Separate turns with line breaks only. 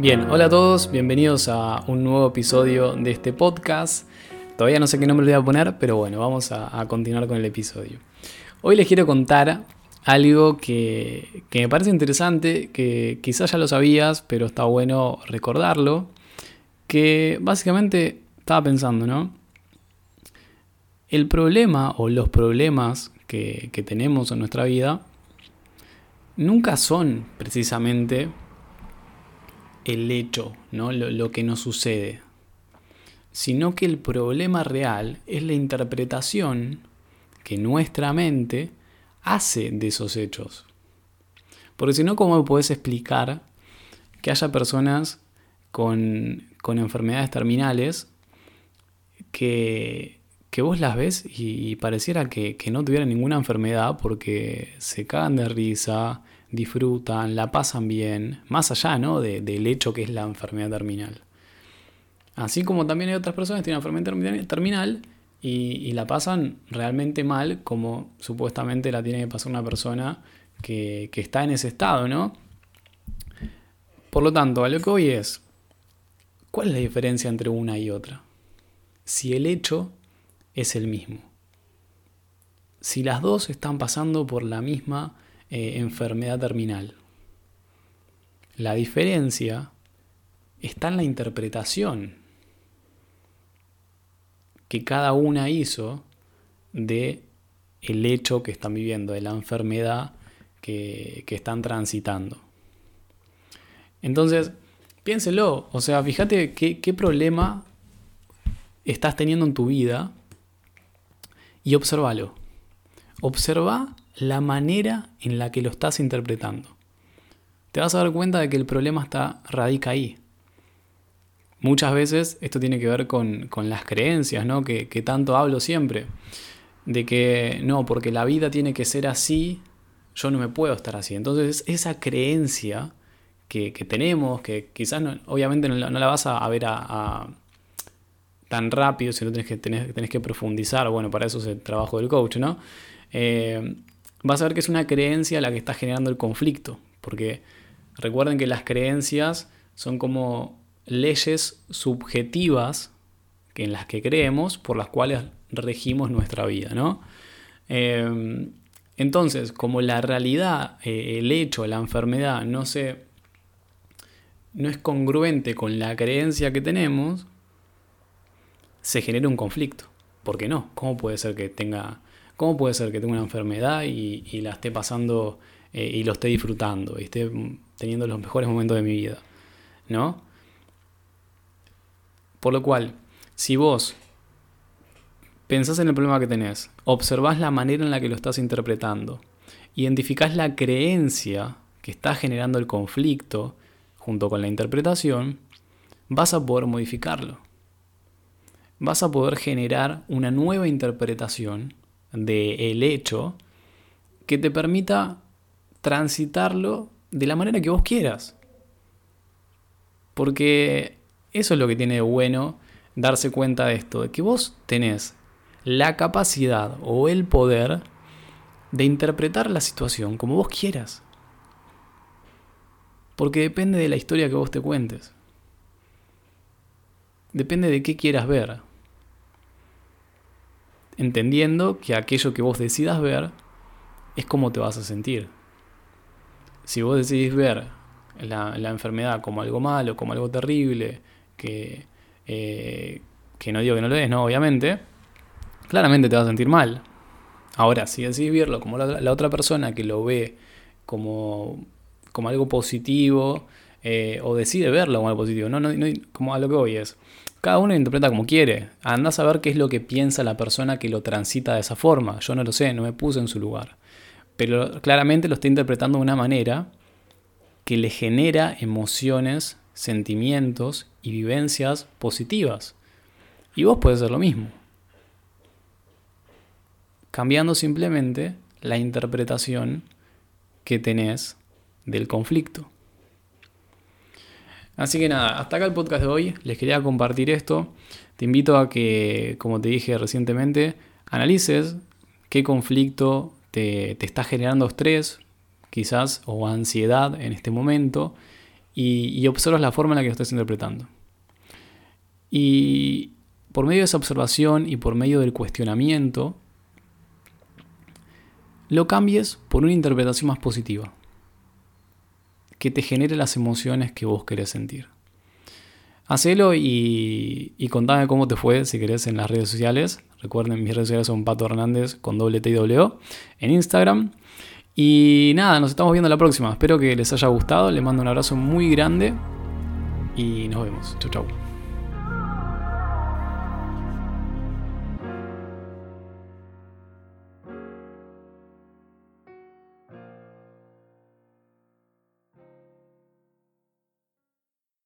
Bien, hola a todos, bienvenidos a un nuevo episodio de este podcast. Todavía no sé qué nombre le voy a poner, pero bueno, vamos a, continuar con el episodio. Hoy les quiero contar algo que, que, me parece interesante, que quizás ya lo sabías, pero está bueno recordarlo, que básicamente estaba pensando, ¿no? El problema o los problemas que, que tenemos en nuestra vida nunca son precisamente el hecho, ¿no? lo, que nos sucede, sino que el problema real es la interpretación que nuestra mente hace de esos hechos. Porque si no, ¿cómo puedes explicar que haya personas con, enfermedades terminales que, que, vos las ves y, pareciera que, que, no tuvieran ninguna enfermedad porque se cagan de risa, disfrutan, la pasan bien, más allá ¿no? del hecho que es la enfermedad terminal. Así como también hay otras personas que tienen enfermedad terminal y, la pasan realmente mal, como supuestamente la tiene que pasar una persona que, que está en ese estado, ¿no? Por lo tanto, a lo que hoy es, ¿cuál es la diferencia entre una y otra? Si el hecho es el mismo. Si las dos están pasando por la misma eh, enfermedad terminal. La diferencia está en la interpretación que cada una hizo de el hecho que están viviendo, de la enfermedad que, están transitando. Entonces, piénselo, o sea, fíjate qué, qué problema estás teniendo en tu vida y observalo. Observa la manera en la que lo estás interpretando. Te vas a dar cuenta de que el problema está radica ahí. Muchas veces esto tiene que ver con, las creencias, ¿no? Que, tanto hablo siempre. De que no, porque la vida tiene que ser así, yo no me puedo estar así. Entonces, esa creencia que, tenemos, que quizás obviamente no, la vas a, ver a, tan rápido, si no tenés que, tenés, que profundizar. Bueno, para eso es el trabajo del coach, ¿no? Eh, vas a ver que es una creencia la que está generando el conflicto, porque recuerden que las creencias son como leyes subjetivas en las que creemos, por las cuales regimos nuestra vida, ¿no? Em, entonces, como la realidad, eh, el hecho, la enfermedad no se no es congruente con la creencia que tenemos, se genera un conflicto. ¿Por qué no? ¿Cómo puede ser que tenga ¿Cómo puede ser que tenga una enfermedad y, la esté pasando eh, y lo esté disfrutando y esté teniendo los mejores momentos de mi vida? ¿No? Por lo cual, si vos pensás en el problema que tenés, observás la manera en la que lo estás interpretando, identificás la creencia que está generando el conflicto junto con la interpretación, vas a poder modificarlo. Vas a poder generar una nueva interpretación del hecho que te permita transitarlo de la manera que vos quieras. Porque eso es lo que tiene de bueno darse cuenta de esto, de que vos tenés la capacidad o el poder de interpretar la situación como vos quieras. Porque depende de la historia que vos te cuentes. Depende de qué quieras ver entendiendo que aquello que vos decidas ver es cómo te vas a sentir. Si vos decidís ver la, enfermedad como algo malo, como algo terrible, que, eh, que no digo que no lo es, no, obviamente, claramente te vas a sentir mal. Ahora, si decidís verlo como la, otra persona que lo ve como, como algo positivo, eh, o decide verlo como algo positivo, no, no, no, como a lo que voy es, cada uno interpreta como quiere. Anda a saber qué es lo que piensa la persona que lo transita de esa forma. Yo no lo sé, no me puse en su lugar. Pero claramente lo está interpretando de una manera que le genera emociones, sentimientos y vivencias positivas. Y vos puedes hacer lo mismo. Cambiando simplemente la interpretación que tenés del conflicto. Así que nada, hasta acá el podcast de hoy. Les quería compartir esto. Te invito a que, como te dije recientemente, analices qué conflicto te, está generando estrés, quizás, o ansiedad en este momento, y, y observas la forma en la que lo estás interpretando. Y por medio de esa observación y por medio del cuestionamiento, lo cambies por una interpretación más positiva, que te genere las emociones que vos querés sentir. Hacelo y, contame cómo te fue si querés en las redes sociales. Recuerden, mis redes sociales son Pato Hernández con doble T y w en Instagram. Y nada, nos estamos viendo la próxima. Espero que les haya gustado. Les mando un abrazo muy grande y nos vemos. Chau, chau.